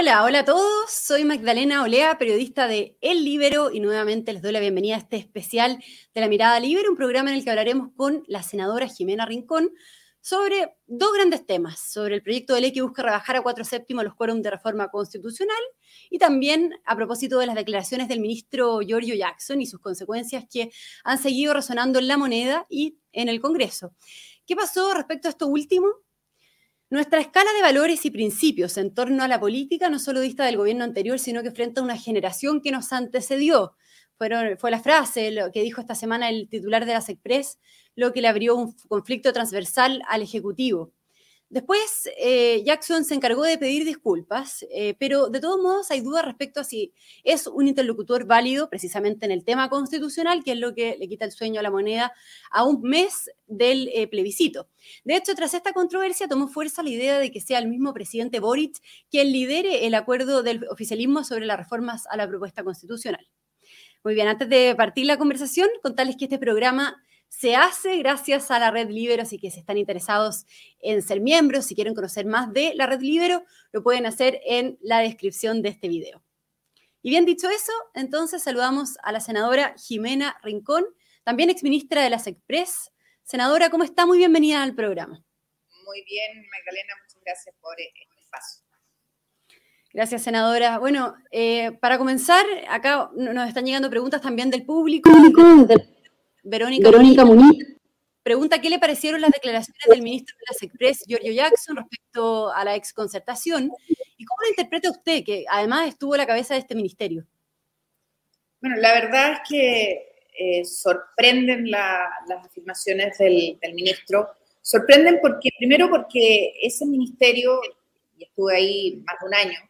Hola, hola a todos. Soy Magdalena Olea, periodista de El Libero, y nuevamente les doy la bienvenida a este especial de La Mirada Libre, un programa en el que hablaremos con la senadora Jimena Rincón sobre dos grandes temas, sobre el proyecto de ley que busca rebajar a cuatro séptimos los quórum de reforma constitucional y también a propósito de las declaraciones del ministro Giorgio Jackson y sus consecuencias que han seguido resonando en la moneda y en el Congreso. ¿Qué pasó respecto a esto último? Nuestra escala de valores y principios en torno a la política no solo dista del gobierno anterior, sino que frente a una generación que nos antecedió. fue la frase lo que dijo esta semana el titular de las Express, lo que le abrió un conflicto transversal al Ejecutivo. Después, eh, Jackson se encargó de pedir disculpas, eh, pero de todos modos hay dudas respecto a si es un interlocutor válido precisamente en el tema constitucional, que es lo que le quita el sueño a la moneda a un mes del eh, plebiscito. De hecho, tras esta controversia tomó fuerza la idea de que sea el mismo presidente Boric quien lidere el acuerdo del oficialismo sobre las reformas a la propuesta constitucional. Muy bien, antes de partir la conversación, contarles que este programa se hace gracias a la Red Libero, así que si están interesados en ser miembros, si quieren conocer más de la Red Libero, lo pueden hacer en la descripción de este video. Y bien dicho eso, entonces saludamos a la senadora Jimena Rincón, también exministra de las Express. Senadora, ¿cómo está? Muy bienvenida al programa. Muy bien, Magdalena, muchas gracias por el espacio. Gracias, senadora. Bueno, eh, para comenzar, acá nos están llegando preguntas también del público. Verónica, Muniz, pregunta qué le parecieron las declaraciones del ministro de las Express, Giorgio Jackson, respecto a la exconcertación y cómo la interpreta usted, que además estuvo a la cabeza de este ministerio. Bueno, la verdad es que eh, sorprenden las afirmaciones del, del, ministro. Sorprenden porque, primero porque ese ministerio, y estuve ahí más de un año,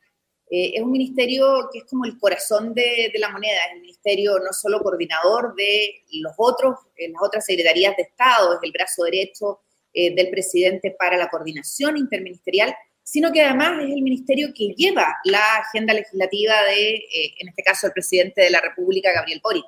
eh, es un ministerio que es como el corazón de, la moneda, es el ministerio no solo coordinador de los otros, eh, las otras secretarías de Estado, es el brazo derecho eh, del presidente para la coordinación interministerial, sino que además es el ministerio que lleva la agenda legislativa de, en este caso, el presidente de la República, Gabriel Boric.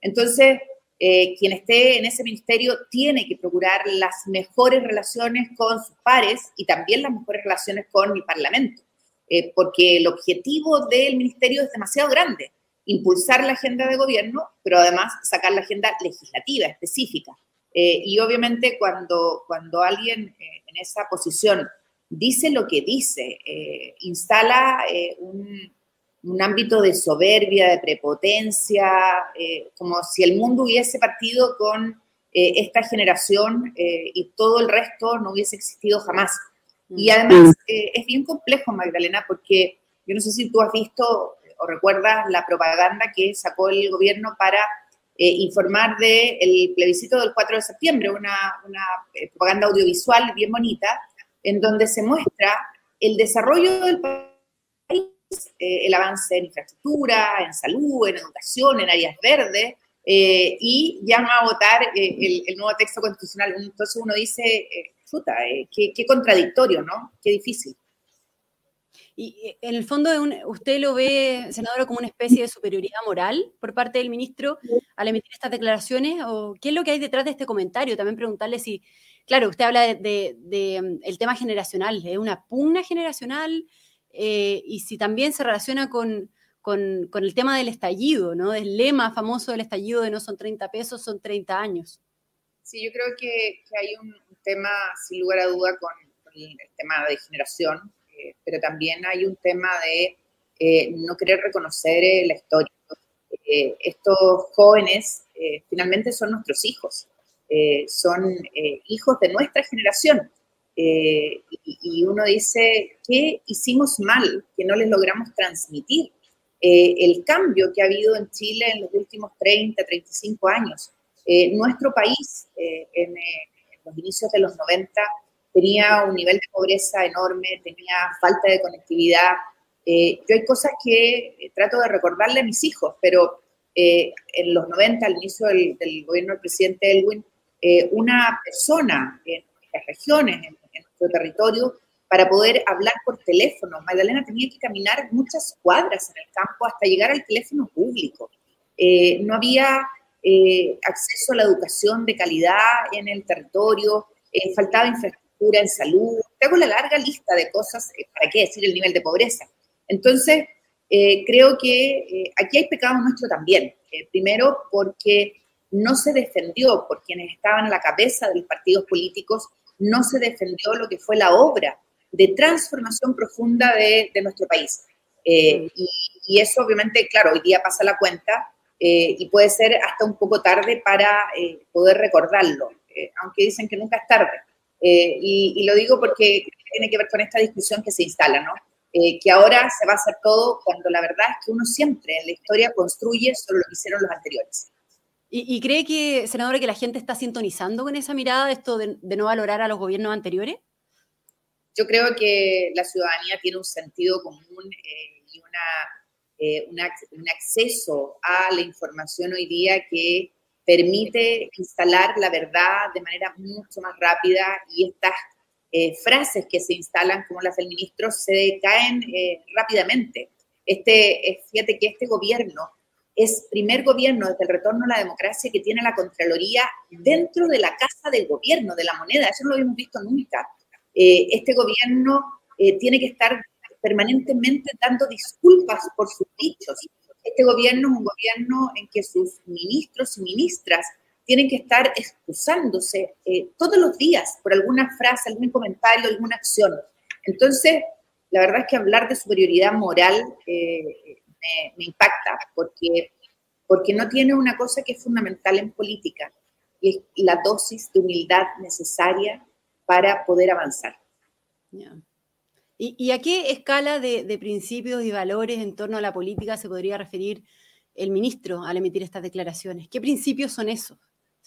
Entonces, quien esté en ese ministerio tiene que procurar las mejores relaciones con sus pares y también las mejores relaciones con el Parlamento. Eh, porque el objetivo del ministerio es demasiado grande, impulsar la agenda de gobierno, pero además sacar la agenda legislativa específica. Eh, y obviamente cuando, cuando alguien eh, en esa posición dice lo que dice, instala un, un, ámbito de soberbia, de prepotencia, como si el mundo hubiese partido con esta generación y todo el resto no hubiese existido jamás. Y además eh, es bien complejo, Magdalena, porque yo no sé si tú has visto o recuerdas la propaganda que sacó el gobierno para eh, informar del el plebiscito del 4 de septiembre, una, una eh, propaganda audiovisual bien bonita, en donde se muestra el desarrollo del país, el avance en infraestructura, en salud, en educación, en áreas verdes, y llama a votar el, el, nuevo texto constitucional. Entonces uno dice, eh, qué, contradictorio, ¿no? Qué difícil. Y eh, en el fondo, ¿usted lo ve, senadora, como una especie de superioridad moral por parte del ministro al emitir estas declaraciones? ¿O qué es lo que hay detrás de este comentario? También preguntarle si, claro, usted habla del de, mm, el tema generacional, ¿es una pugna generacional? Eh, y si también se relaciona con, con, el tema del estallido, ¿no? Del lema famoso del estallido de no son 30 pesos, son 30 años. Sí, yo creo que, que hay un, tema, sin lugar a duda, con, el tema de generación, eh, pero también hay un tema de eh, no querer reconocer eh, la historia. estos jóvenes finalmente son nuestros hijos, son hijos de nuestra generación. Y, y, uno dice, ¿qué hicimos mal que no les logramos transmitir? el cambio que ha habido en Chile en los últimos 30, 35 años. nuestro país, en, los inicios de los 90 tenía un nivel de pobreza enorme, tenía falta de conectividad. Eh, yo hay cosas que eh, trato de recordarle a mis hijos, pero eh, en los 90, al inicio del, gobierno del presidente Elwin, una persona en las regiones, en, nuestro territorio, para poder hablar por teléfono, Magdalena tenía que caminar muchas cuadras en el campo hasta llegar al teléfono público. no había eh, acceso a la educación de calidad en el territorio, eh, faltaba infraestructura en salud. Tengo la larga lista de cosas, eh, ¿para qué decir el nivel de pobreza? Entonces, eh, creo que eh, aquí hay pecado nuestro también. Eh, primero, porque no se defendió por quienes estaban a la cabeza de los partidos políticos, no se defendió lo que fue la obra de transformación profunda de, nuestro país. Y, y, eso obviamente, claro, hoy día pasa la cuenta y puede ser hasta un poco tarde para poder recordarlo, aunque dicen que nunca es tarde. Y, y, lo digo porque tiene que ver con esta discusión que se instala, ¿no? Eh, que ahora se va a hacer todo cuando la verdad es que uno siempre en la historia construye sobre lo que hicieron los anteriores. ¿Y, cree que, senadora, que la gente está sintonizando con esa mirada, esto de, no valorar a los gobiernos anteriores? Yo creo que la ciudadanía tiene un sentido común eh, y eh, un acceso a la información hoy día que permite instalar la verdad de manera mucho más rápida y estas eh, frases que se instalan como las del ministro se caen eh, rápidamente. Este, eh, fíjate que este gobierno es primer gobierno desde el retorno a la democracia que tiene la Contraloría dentro de la casa del gobierno, de la moneda. Eso no lo habíamos visto nunca. este gobierno tiene que estar permanentemente dando disculpas por sus dichos. Este gobierno es un gobierno en que sus ministros y ministras tienen que estar excusándose eh, todos los días por alguna frase, algún comentario, alguna acción. Entonces, la verdad es que hablar de superioridad moral eh, me, impacta, porque, porque no tiene una cosa que es fundamental en política, y es la dosis de humildad necesaria para poder avanzar. ¿Y, a qué escala de, principios y valores en torno a la política se podría referir el ministro al emitir estas declaraciones? ¿Qué principios son esos?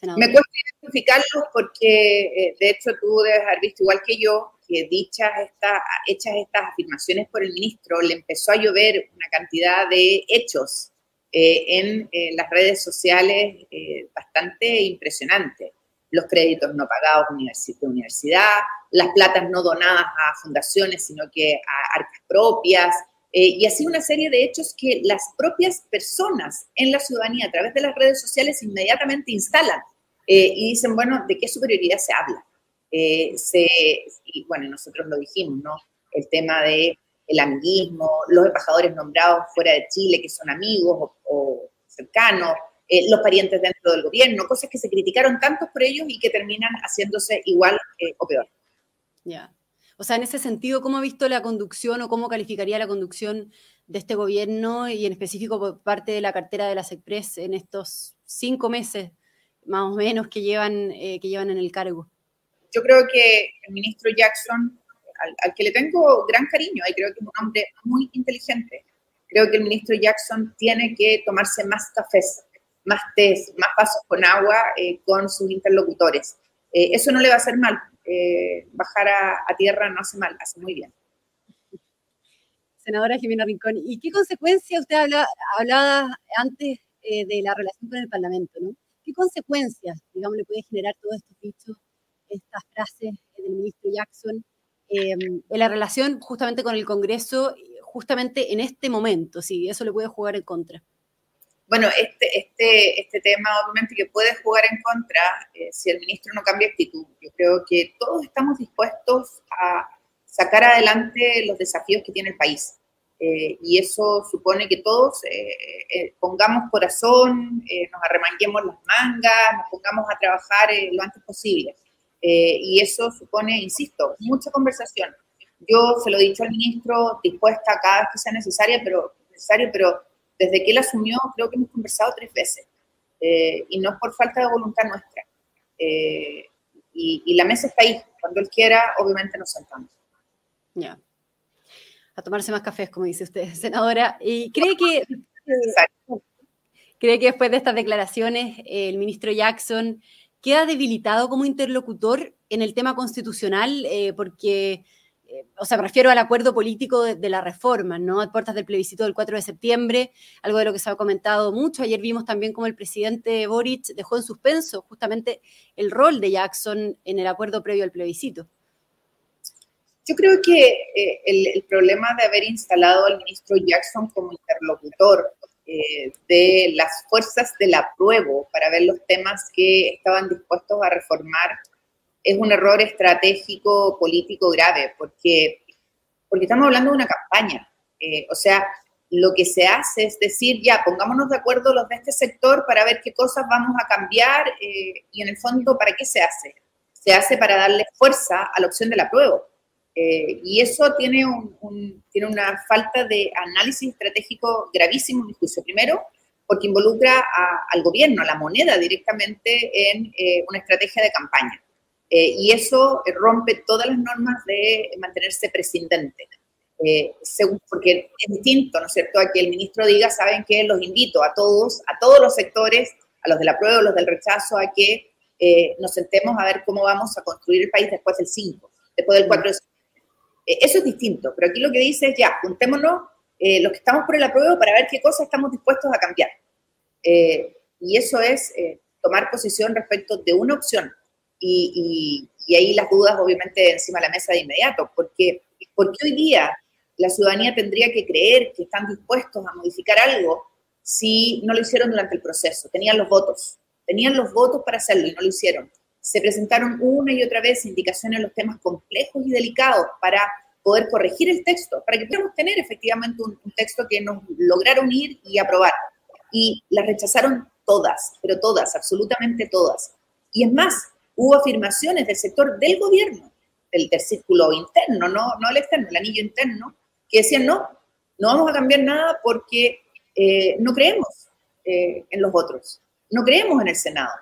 Me cuesta identificarlos porque, eh, de hecho, tú debes haber visto igual que yo que dichas esta, hechas estas afirmaciones por el ministro, le empezó a llover una cantidad de hechos eh, en eh, las redes sociales bastante impresionante. Los créditos no pagados de universidad, las platas no donadas a fundaciones, sino que a arcas propias, y así una serie de hechos que las propias personas en la ciudadanía a través de las redes sociales inmediatamente instalan eh, y dicen, bueno, ¿de qué superioridad se habla? Eh, y bueno, nosotros lo dijimos, ¿no? El tema de el amiguismo, los embajadores nombrados fuera de Chile que son amigos o, cercanos, eh, los parientes dentro del gobierno, cosas que se criticaron tantos por ellos y que terminan haciéndose igual o peor. Ya. O sea, en ese sentido, ¿cómo ha visto la conducción o cómo calificaría la conducción de este gobierno y en específico por parte de la cartera de las Express en estos cinco meses más o menos que llevan, eh, que llevan en el cargo? Yo creo que el ministro Jackson, al, que le tengo gran cariño, y creo que es un hombre muy inteligente, creo que el ministro Jackson tiene que tomarse más cafés, más tés, más pasos con agua eh, con sus interlocutores. Eh, eso no le va a hacer mal. bajar a, tierra no hace mal, hace muy bien. Senadora Jimena Rincón, ¿y qué consecuencias usted hablaba antes de la relación con el Parlamento? ¿no? ¿Qué consecuencias, digamos, le puede generar todos estos dichos, estas frases del ministro Jackson em, en la relación justamente con el Congreso, justamente en este momento? Si eso le puede jugar en contra. Bueno, este, este, este tema obviamente que puede jugar en contra eh, si el ministro no cambia actitud. Yo creo que todos estamos dispuestos a sacar adelante los desafíos que tiene el país. Eh, y eso supone que todos eh, eh, pongamos corazón, nos arremanguemos las mangas, nos pongamos a trabajar lo antes posible. y eso supone, insisto, mucha conversación. Yo se lo he dicho al ministro, dispuesta cada vez que sea necesaria, pero, necesario, pero desde que él asumió creo que hemos conversado tres veces. y no es por falta de voluntad nuestra. Y, y, la mesa está ahí. Cuando él quiera, obviamente nos sentamos. Ya a tomarse más cafés, como dice usted, senadora. ¿Y cree que, cree que después de estas declaraciones el ministro Jackson queda debilitado como interlocutor en el tema constitucional? Eh, porque, eh, o sea, me refiero al acuerdo político de, la reforma, ¿no? A puertas del plebiscito del 4 de septiembre, algo de lo que se ha comentado mucho. Ayer vimos también cómo el presidente Boric dejó en suspenso justamente el rol de Jackson en el acuerdo previo al plebiscito. Yo creo que eh, el, problema de haber instalado al ministro Jackson como interlocutor eh, de las fuerzas del apruebo para ver los temas que estaban dispuestos a reformar es un error estratégico político grave, porque, porque estamos hablando de una campaña. Eh, o sea, lo que se hace es decir, ya, pongámonos de acuerdo los de este sector para ver qué cosas vamos a cambiar eh, y en el fondo, ¿para qué se hace? Se hace para darle fuerza a la opción de la prueba. Eh, y eso tiene, un, tiene una falta de análisis estratégico gravísimo, en mi juicio. Primero, porque involucra al gobierno, a la moneda directamente en una estrategia de campaña. Y eso rompe todas las normas de mantenerse prescindente. Eh, porque es distinto, ¿no es cierto?, a que el ministro diga, saben que los invito a todos, a todos los sectores, a los de la prueba, a los del rechazo, a que eh, nos sentemos a ver cómo vamos a construir el país después del 5, después del 4 de eh, Eso es distinto, pero aquí lo que dice es ya, juntémonos los que estamos por el apruebo para ver qué cosas estamos dispuestos a cambiar. y eso es tomar posición respecto de una opción. Y, y, ahí las dudas, obviamente, encima de la mesa de inmediato, porque, porque hoy día la ciudadanía tendría que creer que están dispuestos a modificar algo si no lo hicieron durante el proceso. Tenían los votos, tenían los votos para hacerlo y no lo hicieron. Se presentaron una y otra vez indicaciones en los temas complejos y delicados para poder corregir el texto, para que podamos tener efectivamente un, texto que nos lograra unir y aprobar. Y las rechazaron todas, pero todas, absolutamente todas. Y es más, hubo afirmaciones del sector del gobierno, del, del círculo interno, no, no el externo, el anillo interno, que decían, no, no vamos a cambiar nada porque eh, no creemos eh, en los otros, no creemos en el Senado.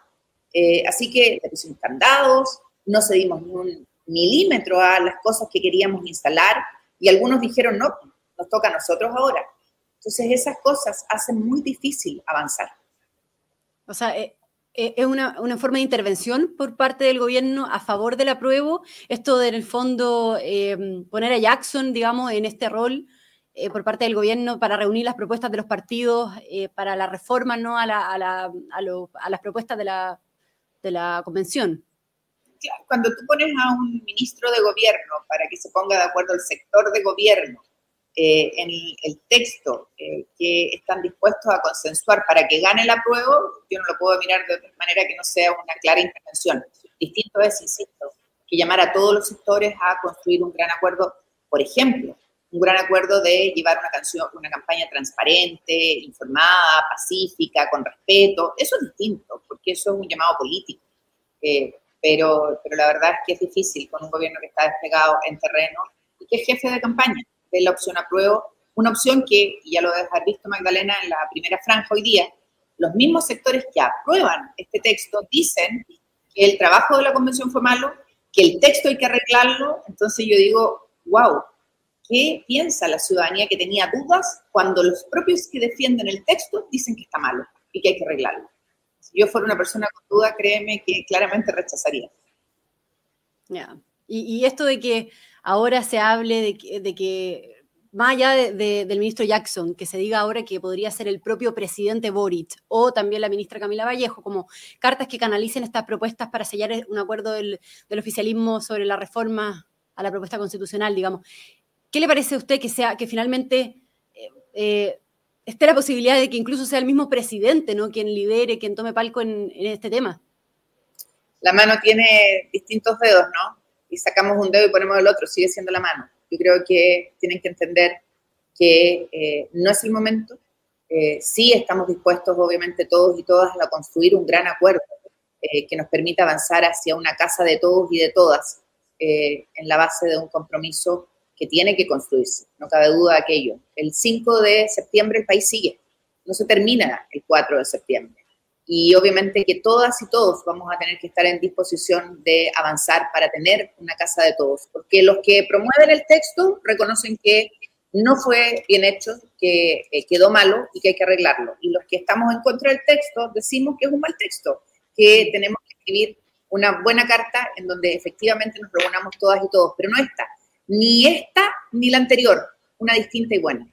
Eh, así que le pusimos candados, no cedimos ni un milímetro a las cosas que queríamos instalar y algunos dijeron, no, nos toca a nosotros ahora. Entonces esas cosas hacen muy difícil avanzar. O sea, es una, una, forma de intervención por parte del gobierno a favor del apruebo. Esto de, en el fondo, eh, poner a Jackson, digamos, en este rol eh, por parte del gobierno para reunir las propuestas de los partidos eh, para la reforma ¿no? a, las propuestas de la, de la convención. Cuando tú pones a un ministro de gobierno para que se ponga de acuerdo el sector de gobierno eh, en el texto eh, que están dispuestos a consensuar para que gane la prueba, yo no lo puedo mirar de otra manera que no sea una clara intervención. Distinto es, insisto, que llamar a todos los sectores a construir un gran acuerdo, por ejemplo, un gran acuerdo de llevar una, canción, una campaña transparente, informada, pacífica, con respeto. Eso es distinto, porque eso es un llamado político. Eh, pero, pero la verdad es que es difícil con un gobierno que está desplegado en terreno y que es jefe de campaña de la opción apruebo, una opción que, ya lo debes haber visto Magdalena en la primera franja hoy día, los mismos sectores que aprueban este texto dicen que el trabajo de la convención fue malo, que el texto hay que arreglarlo, entonces yo digo, wow, ¿qué piensa la ciudadanía que tenía dudas cuando los propios que defienden el texto dicen que está malo y que hay que arreglarlo? Si yo fuera una persona con duda, créeme que claramente rechazaría. Ya. y, esto de que ahora se hable de que, más allá del ministro Jackson, que se diga ahora que podría ser el propio presidente Boric o también la ministra Camila Vallejo, como cartas que canalicen estas propuestas para sellar un acuerdo del, oficialismo sobre la reforma a la propuesta constitucional, digamos. ¿Qué le parece a usted que sea que finalmente eh, eh, esté la posibilidad de que incluso sea el mismo presidente, ¿no? Quien lidere, quien tome palco en este tema. La mano tiene distintos dedos, ¿no? Y sacamos un dedo y ponemos el otro, sigue siendo la mano. Yo creo que tienen que entender que eh, no es el momento. Eh, sí estamos dispuestos, obviamente, todos y todas a construir un gran acuerdo eh, que nos permita avanzar hacia una casa de todos y de todas en la base de un compromiso que tiene que construirse, no cabe duda de aquello. El 5 de septiembre el país sigue, no se termina el 4 de septiembre y obviamente que todas y todos vamos a tener que estar en disposición de avanzar para tener una casa de todos, porque los que promueven el texto reconocen que no fue bien hecho, que eh, quedó malo y que hay que arreglarlo. Y los que estamos en contra del texto decimos que es un mal texto, que tenemos que escribir una buena carta en donde efectivamente nos reunamos todas y todos, pero no esta, ni esta ni la anterior, una distinta y buena.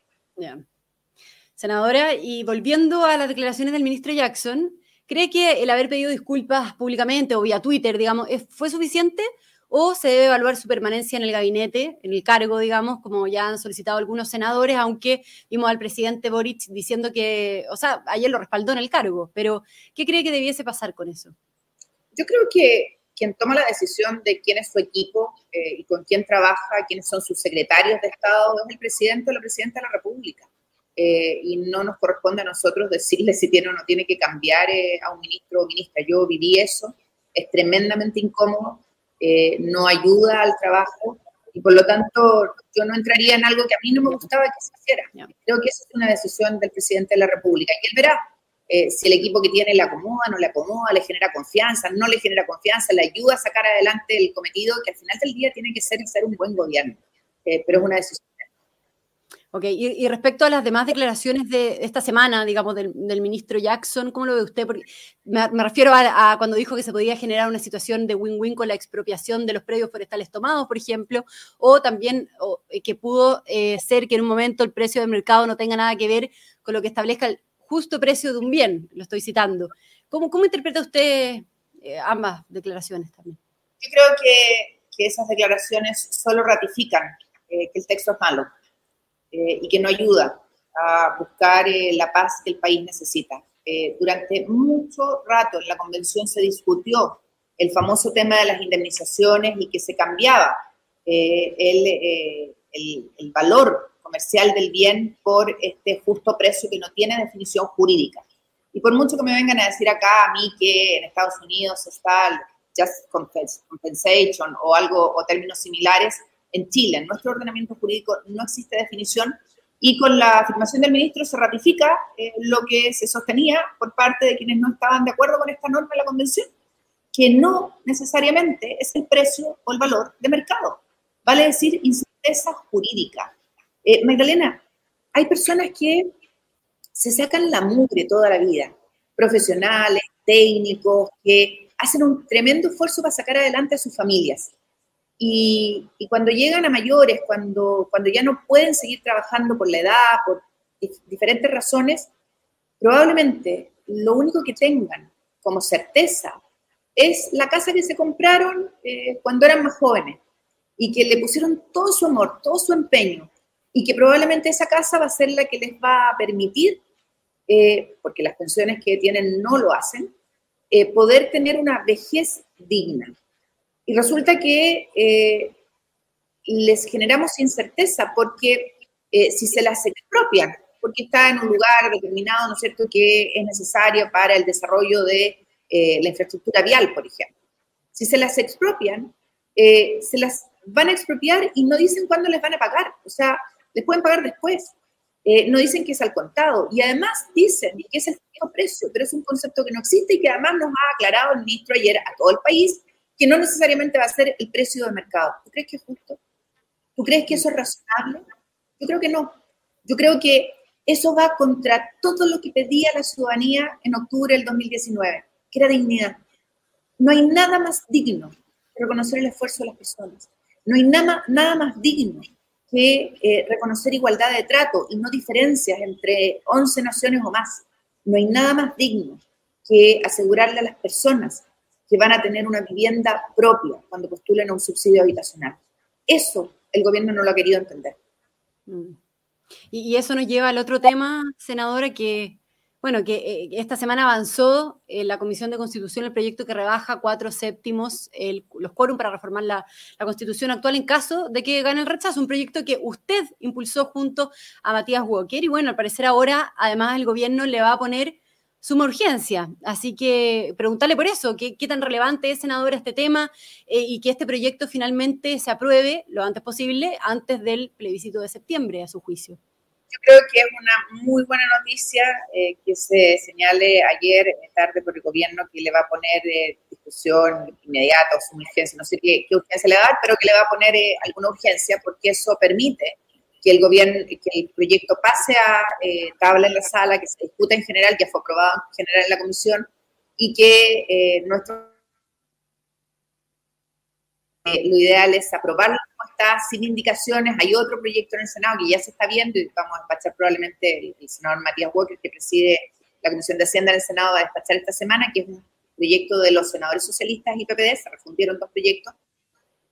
Senadora, y volviendo a las declaraciones del ministro Jackson, ¿Cree que el haber pedido disculpas públicamente o vía Twitter, digamos, fue suficiente o se debe evaluar su permanencia en el gabinete, en el cargo, digamos, como ya han solicitado algunos senadores, aunque vimos al presidente Boric diciendo que, o sea, ayer lo respaldó en el cargo, pero ¿qué cree que debiese pasar con eso? Yo creo que, quien toma la decisión de quién es su equipo eh, y con quién trabaja, quiénes son sus secretarios de Estado, es el presidente o la presidenta de la República. Eh, y no nos corresponde a nosotros decirle si tiene o no tiene que cambiar eh, a un ministro o ministra. Yo viví eso, es tremendamente incómodo, no ayuda al trabajo y por lo tanto yo no entraría en algo que a mí no me gustaba que se hiciera. Creo que esa es una decisión del presidente de la República y él verá eh, si el equipo que tiene le acomoda, no le acomoda, le genera confianza, no le genera confianza, le ayuda a sacar adelante el cometido, que al final del día tiene que ser ser un buen gobierno. Eh, pero es una decisión. Ok, y, respecto a las demás declaraciones de esta semana, digamos, del, ministro Jackson, ¿cómo lo ve usted? Me, refiero a, cuando dijo que se podía generar una situación de win-win con la expropiación de los predios forestales tomados, por ejemplo, o también eh, que pudo ser que en un momento el precio del mercado no tenga nada que ver con lo que establezca el, justo precio de un bien, lo estoy citando. ¿Cómo, interpreta usted eh, ambas declaraciones también? Yo creo que, esas declaraciones solo ratifican eh, que el texto es malo eh, y que no ayuda a buscar la paz que el país necesita. durante mucho rato en la convención se discutió el famoso tema de las indemnizaciones y que se cambiaba el, el, el valor comercial del bien por este justo precio que no tiene definición jurídica. Y por mucho que me vengan a decir acá a mí que en Estados Unidos está el just compensation o algo o términos similares, en Chile, en nuestro ordenamiento jurídico no existe definición y con la afirmación del ministro se ratifica eh, lo que se sostenía por parte de quienes no estaban de acuerdo con esta norma de la convención, que no necesariamente es el precio o el valor de mercado, vale decir incerteza jurídica. Eh, Magdalena, hay personas que se sacan la mugre toda la vida, profesionales, técnicos, que hacen un tremendo esfuerzo para sacar adelante a sus familias. Y, cuando llegan a mayores, cuando, cuando ya no pueden seguir trabajando por la edad, por diferentes razones, probablemente lo único que tengan como certeza es la casa que se compraron eh, cuando eran más jóvenes y que le pusieron todo su amor, todo su empeño, y que probablemente esa casa va a ser la que les va a permitir, eh, porque las pensiones que tienen no lo hacen, eh, poder tener una vejez digna. Y resulta que eh, les generamos incerteza porque si se las expropian, porque está en un lugar determinado, ¿no es cierto?, que es necesario para el desarrollo de la infraestructura vial, por ejemplo. Si se las expropian, se las van a expropiar y no dicen cuándo les van a pagar. O sea, les pueden pagar después. Eh, no dicen que es al contado. Y además dicen que es el mismo precio, pero es un concepto que no existe y que además nos ha aclarado el ministro ayer a todo el país que no necesariamente va a ser el precio de mercado. ¿Tú crees que es justo? ¿Tú crees que eso es razonable? Yo creo que no. Yo creo que eso va contra todo lo que pedía la ciudadanía en octubre del 2019, que era dignidad. No hay nada más digno que reconocer el esfuerzo de las personas. No hay nada, nada más digno que eh, reconocer igualdad de trato y no diferencias entre 11 naciones o más. No hay nada más digno que asegurarle a las personas que van a tener una vivienda propia cuando postulen a un subsidio habitacional. Eso el gobierno no lo ha querido entender. Mm. Y, eso nos lleva al otro tema, senadora, que bueno, que eh, esta semana avanzó en la Comisión de Constitución el proyecto que rebaja cuatro séptimos los quórum para reformar la, Constitución actual en caso de que gane el rechazo. Un proyecto que usted impulsó junto a Matías Walker. Y bueno, al parecer ahora, además, el gobierno le va a poner suma urgencia. Así que preguntarle por eso, qué, tan relevante es, senadora, este tema eh, y que este proyecto finalmente se apruebe lo antes posible, antes del plebiscito de septiembre, a su juicio. Yo creo que es una muy buena noticia eh, que se señale ayer tarde por el gobierno que le va a poner eh, discusión inmediata o urgencia, no sé qué, urgencia le va a dar, pero que le va a poner alguna urgencia porque eso permite que el gobierno, que el proyecto pase a tabla en la sala, que se discuta en general, que fue aprobado en general en la comisión y que nuestro lo ideal es aprobarlo sin indicaciones. Hay otro proyecto en el Senado que ya se está viendo y vamos a despachar probablemente el, senador Matías Walker, que preside la Comisión de Hacienda en el Senado, va a despachar esta semana, que es un proyecto de los senadores socialistas y PPD, se refundieron dos proyectos,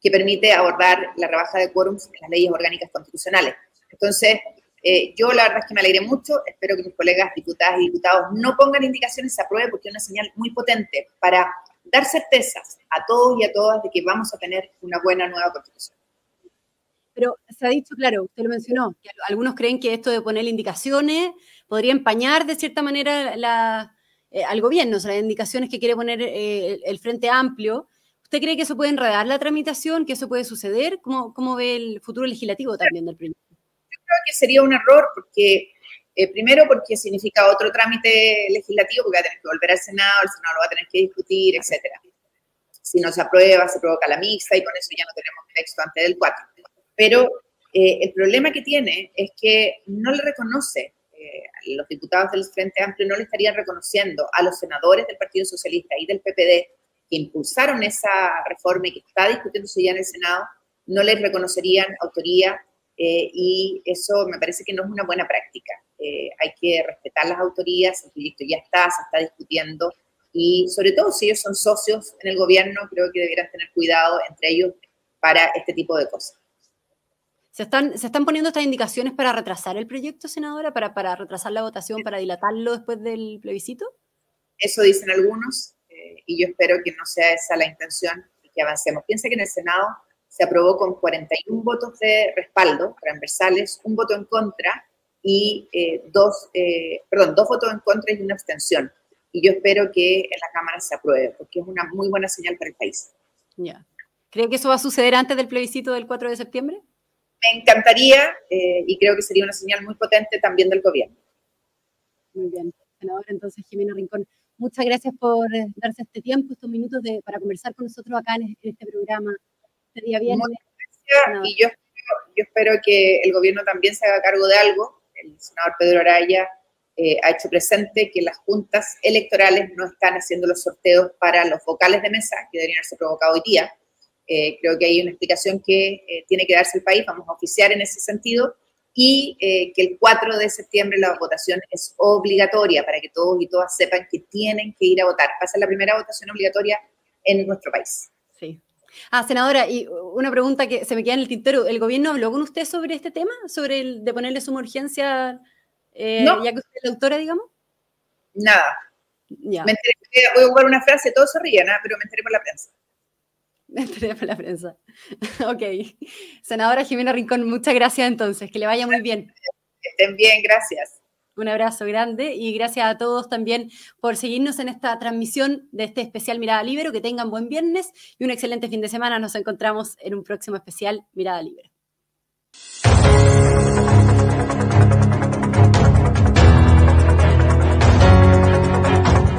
que permite abordar la rebaja de quórums en las leyes orgánicas constitucionales. Entonces, eh, yo la verdad es que me alegré mucho, espero que mis colegas diputadas y diputados no pongan indicaciones, se apruebe porque es una señal muy potente para dar certezas a todos y a todas de que vamos a tener una buena nueva constitución. Pero se ha dicho, claro, usted lo mencionó, que algunos creen que esto de poner indicaciones podría empañar de cierta manera la, eh, al gobierno, o sea, las indicaciones que quiere poner eh, el Frente Amplio. ¿Usted cree que eso puede enredar la tramitación, que eso puede suceder? ¿Cómo, cómo ve el futuro legislativo también del proyecto? Yo creo que sería un error porque, eh, primero porque significa otro trámite legislativo porque va a tener que volver al Senado, el Senado lo va a tener que discutir, etcétera. Si no se aprueba, se provoca la mixta y con eso ya no tenemos texto antes del 4. Pero el problema que tiene es que no le reconoce los diputados del Frente Amplio no le estarían reconociendo a los senadores del Partido Socialista y del PPD que impulsaron esa reforma y que está discutiéndose ya en el Senado, no les reconocerían autoría eh, y eso me parece que no es una buena práctica. Eh, hay que respetar las autorías, el proyecto ya está, se está discutiendo y sobre todo si ellos son socios en el gobierno, creo que debieran tener cuidado entre ellos para este tipo de cosas. ¿Se están, ¿Se están poniendo estas indicaciones para retrasar el proyecto, senadora? ¿Para, para retrasar la votación, para dilatarlo después del plebiscito? Eso dicen algunos eh, y yo espero que no sea esa la intención y que avancemos. Piensa que en el Senado se aprobó con 41 votos de respaldo transversales, un voto en contra y eh, dos, eh, perdón, dos votos en contra y una abstención. Y yo espero que en la Cámara se apruebe, porque es una muy buena señal para el país. Ya. ¿Cree que eso va a suceder antes del plebiscito del 4 de septiembre? me encantaría eh, y creo que sería una señal muy potente también del gobierno. Muy bien, senadora, entonces Jimena Rincón, muchas gracias por eh, darse este tiempo, estos minutos de, para conversar con nosotros acá en este, programa. Este día viernes. gracias y yo espero, yo espero que el gobierno también se haga cargo de algo. El senador Pedro Araya eh, ha hecho presente que las juntas electorales no están haciendo los sorteos para los vocales de mesa que deberían haberse provocado hoy día eh, creo que hay una explicación que eh, tiene que darse el país, vamos a oficiar en ese sentido, y eh, que el 4 de septiembre la votación es obligatoria para que todos y todas sepan que tienen que ir a votar. Va a ser la primera votación obligatoria en nuestro país. Sí. Ah, senadora, y una pregunta que se me queda en el tintero. ¿El gobierno habló con usted sobre este tema? ¿Sobre el de ponerle suma urgencia, no. ya que usted es la autora, digamos? Nada. Ya. Me enteré, voy a jugar una frase, todos se ríen, ¿ah? pero me enteré por la prensa. Me por la prensa. ok. Senadora Jimena Rincón, muchas gracias entonces. Que le vaya muy bien. Que estén bien, gracias. Un abrazo grande y gracias a todos también por seguirnos en esta transmisión de este especial Mirada Libre. Que tengan buen viernes y un excelente fin de semana. Nos encontramos en un próximo especial Mirada Libre.